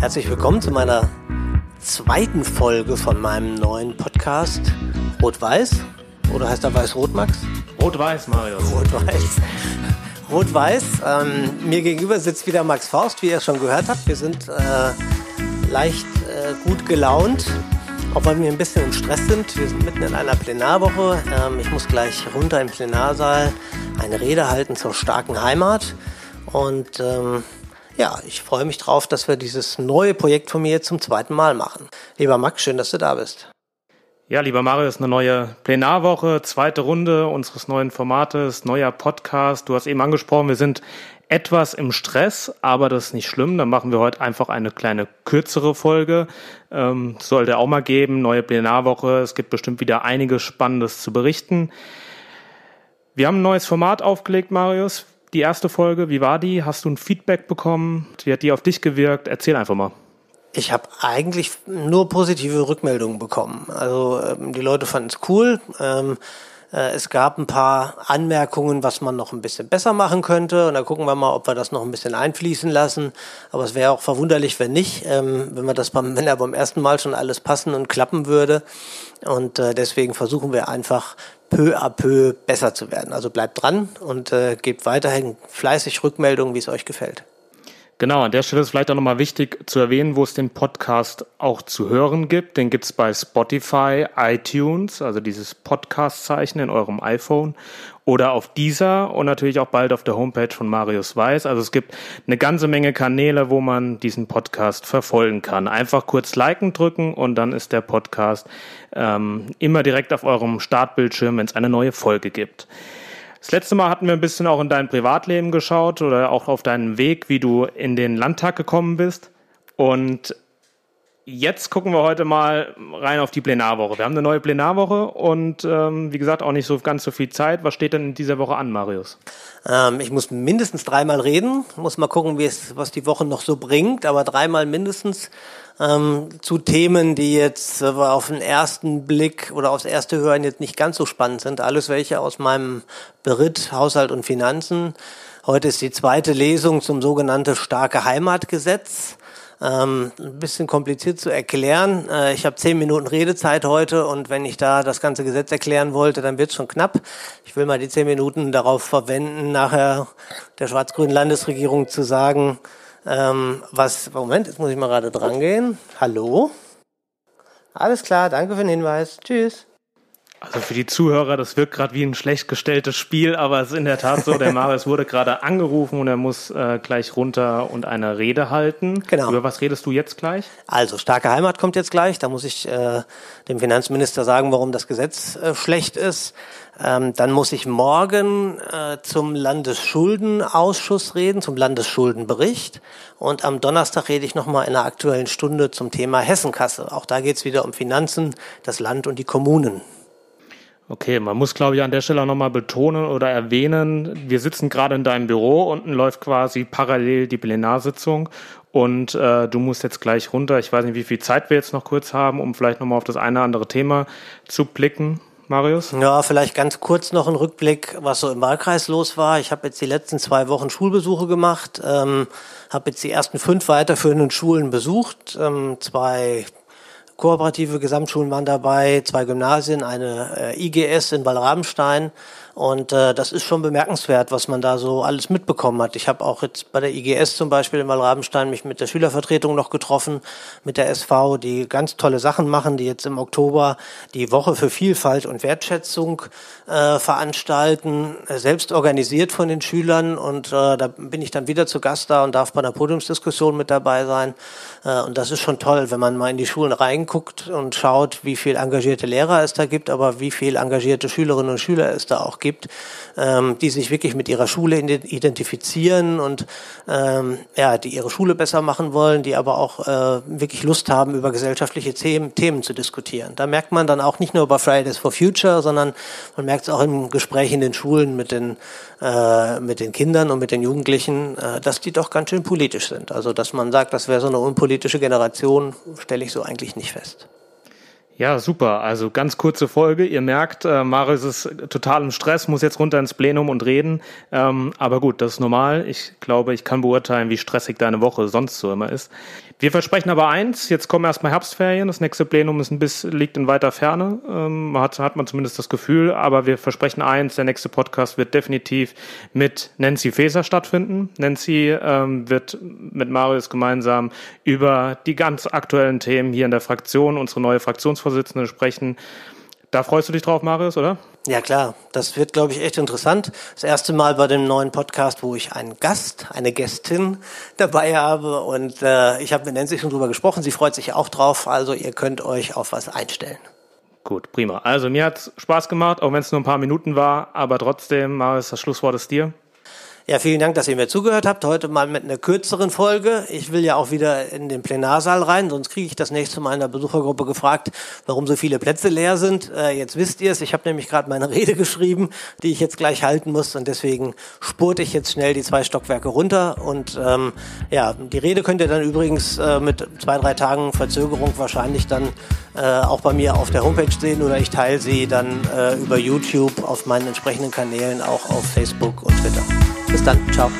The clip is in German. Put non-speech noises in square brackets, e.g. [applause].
Herzlich willkommen zu meiner zweiten Folge von meinem neuen Podcast Rot-Weiß. Oder heißt er Weiß-Rot, Max? Rot-Weiß, Marius. Rot-Weiß. Rot-Weiß. Ähm, mir gegenüber sitzt wieder Max Faust, wie ihr schon gehört habt. Wir sind äh, leicht äh, gut gelaunt, auch weil wir ein bisschen im Stress sind. Wir sind mitten in einer Plenarwoche. Ähm, ich muss gleich runter im Plenarsaal eine Rede halten zur starken Heimat. Und ähm, ja, ich freue mich drauf, dass wir dieses neue Projekt von mir zum zweiten Mal machen. Lieber Max, schön, dass du da bist. Ja, lieber Marius, eine neue Plenarwoche, zweite Runde unseres neuen Formates, neuer Podcast. Du hast eben angesprochen, wir sind etwas im Stress, aber das ist nicht schlimm. Dann machen wir heute einfach eine kleine kürzere Folge. Ähm, sollte auch mal geben, neue Plenarwoche. Es gibt bestimmt wieder einiges Spannendes zu berichten. Wir haben ein neues Format aufgelegt, Marius die erste Folge, wie war die? Hast du ein Feedback bekommen? Wie hat die auf dich gewirkt? Erzähl einfach mal. Ich habe eigentlich nur positive Rückmeldungen bekommen. Also ähm, die Leute fanden es cool. Ähm, äh, es gab ein paar Anmerkungen, was man noch ein bisschen besser machen könnte. Und da gucken wir mal, ob wir das noch ein bisschen einfließen lassen. Aber es wäre auch verwunderlich, wenn nicht, ähm, wenn wir das beim, [laughs] wenn ja beim ersten Mal schon alles passen und klappen würde. Und äh, deswegen versuchen wir einfach peu à peu besser zu werden. Also bleibt dran und äh, gebt weiterhin fleißig Rückmeldungen, wie es euch gefällt. Genau, an der Stelle ist vielleicht auch nochmal wichtig zu erwähnen, wo es den Podcast auch zu hören gibt. Den gibt's bei Spotify, iTunes, also dieses Podcast-Zeichen in eurem iPhone oder auf dieser und natürlich auch bald auf der Homepage von Marius Weiß. Also es gibt eine ganze Menge Kanäle, wo man diesen Podcast verfolgen kann. Einfach kurz liken drücken und dann ist der Podcast ähm, immer direkt auf eurem Startbildschirm, wenn es eine neue Folge gibt. Das letzte Mal hatten wir ein bisschen auch in dein Privatleben geschaut oder auch auf deinen Weg, wie du in den Landtag gekommen bist. Und jetzt gucken wir heute mal rein auf die Plenarwoche. Wir haben eine neue Plenarwoche und ähm, wie gesagt auch nicht so ganz so viel Zeit. Was steht denn in dieser Woche an, Marius? Ähm, ich muss mindestens dreimal reden, muss mal gucken, was die Woche noch so bringt, aber dreimal mindestens ähm, zu Themen, die jetzt äh, auf den ersten Blick oder aufs erste Hören jetzt nicht ganz so spannend sind. Alles welche aus meinem Beritt Haushalt und Finanzen. Heute ist die zweite Lesung zum sogenannten Starke Heimatgesetz. Ähm, ein bisschen kompliziert zu erklären. Äh, ich habe zehn Minuten Redezeit heute und wenn ich da das ganze Gesetz erklären wollte, dann wird es schon knapp. Ich will mal die zehn Minuten darauf verwenden, nachher der schwarz-grünen Landesregierung zu sagen, ähm, was, Moment, jetzt muss ich mal gerade dran gehen. Hallo? Alles klar, danke für den Hinweis. Tschüss. Also für die Zuhörer, das wirkt gerade wie ein schlecht gestelltes Spiel, aber es ist in der Tat so, der Marius wurde gerade angerufen und er muss äh, gleich runter und eine Rede halten. Genau. Über was redest du jetzt gleich? Also starke Heimat kommt jetzt gleich. Da muss ich äh, dem Finanzminister sagen, warum das Gesetz äh, schlecht ist. Ähm, dann muss ich morgen äh, zum Landesschuldenausschuss reden, zum Landesschuldenbericht. Und am Donnerstag rede ich nochmal in einer aktuellen Stunde zum Thema Hessenkasse. Auch da geht es wieder um Finanzen, das Land und die Kommunen. Okay, man muss, glaube ich, an der Stelle auch nochmal betonen oder erwähnen, wir sitzen gerade in deinem Büro, unten läuft quasi parallel die Plenarsitzung und äh, du musst jetzt gleich runter. Ich weiß nicht, wie viel Zeit wir jetzt noch kurz haben, um vielleicht nochmal auf das eine oder andere Thema zu blicken. Marius? Ja, vielleicht ganz kurz noch ein Rückblick, was so im Wahlkreis los war. Ich habe jetzt die letzten zwei Wochen Schulbesuche gemacht, ähm, habe jetzt die ersten fünf weiterführenden Schulen besucht, ähm, zwei kooperative Gesamtschulen waren dabei, zwei Gymnasien, eine äh, IGS in Wallrabenstein und äh, das ist schon bemerkenswert, was man da so alles mitbekommen hat. Ich habe auch jetzt bei der IGS zum Beispiel in Wallrabenstein mich mit der Schülervertretung noch getroffen, mit der SV, die ganz tolle Sachen machen, die jetzt im Oktober die Woche für Vielfalt und Wertschätzung äh, veranstalten, äh, selbst organisiert von den Schülern. Und äh, da bin ich dann wieder zu Gast da und darf bei einer Podiumsdiskussion mit dabei sein. Äh, und das ist schon toll, wenn man mal in die Schulen reinguckt und schaut, wie viel engagierte Lehrer es da gibt, aber wie viel engagierte Schülerinnen und Schüler es da auch gibt ähm, die sich wirklich mit ihrer Schule identifizieren und ähm, ja, die ihre Schule besser machen wollen, die aber auch äh, wirklich Lust haben, über gesellschaftliche Themen, Themen zu diskutieren. Da merkt man dann auch nicht nur bei Fridays for Future, sondern man merkt es auch im Gespräch in den Schulen mit den, äh, mit den Kindern und mit den Jugendlichen, äh, dass die doch ganz schön politisch sind. Also dass man sagt, das wäre so eine unpolitische Generation, stelle ich so eigentlich nicht fest. Fest. Ja, super. Also ganz kurze Folge. Ihr merkt, äh, Marius ist total im Stress, muss jetzt runter ins Plenum und reden. Ähm, aber gut, das ist normal. Ich glaube, ich kann beurteilen, wie stressig deine Woche sonst so immer ist. Wir versprechen aber eins, jetzt kommen erstmal Herbstferien, das nächste Plenum ist ein bisschen, liegt in weiter Ferne, ähm, hat, hat man zumindest das Gefühl, aber wir versprechen eins, der nächste Podcast wird definitiv mit Nancy Faeser stattfinden. Nancy ähm, wird mit Marius gemeinsam über die ganz aktuellen Themen hier in der Fraktion, unsere neue Fraktionsvorsitzende sprechen. Da freust du dich drauf, Marius, oder? Ja klar, das wird, glaube ich, echt interessant. Das erste Mal bei dem neuen Podcast, wo ich einen Gast, eine Gästin dabei habe. Und äh, ich habe mit Nancy schon drüber gesprochen. Sie freut sich auch drauf. Also ihr könnt euch auf was einstellen. Gut, prima. Also mir hat's Spaß gemacht, auch wenn es nur ein paar Minuten war. Aber trotzdem, Marius, das Schlusswort ist dir. Ja, vielen Dank, dass ihr mir zugehört habt. Heute mal mit einer kürzeren Folge. Ich will ja auch wieder in den Plenarsaal rein, sonst kriege ich das nächste Mal in der Besuchergruppe gefragt, warum so viele Plätze leer sind. Äh, jetzt wisst ihr es. Ich habe nämlich gerade meine [laughs] Rede geschrieben, die ich jetzt gleich halten muss und deswegen spurte ich jetzt schnell die zwei Stockwerke runter. Und ähm, ja, die Rede könnt ihr dann übrigens äh, mit zwei, drei Tagen Verzögerung wahrscheinlich dann äh, auch bei mir auf der Homepage sehen oder ich teile sie dann äh, über YouTube auf meinen entsprechenden Kanälen, auch auf Facebook und Twitter. Bis dann. Ciao.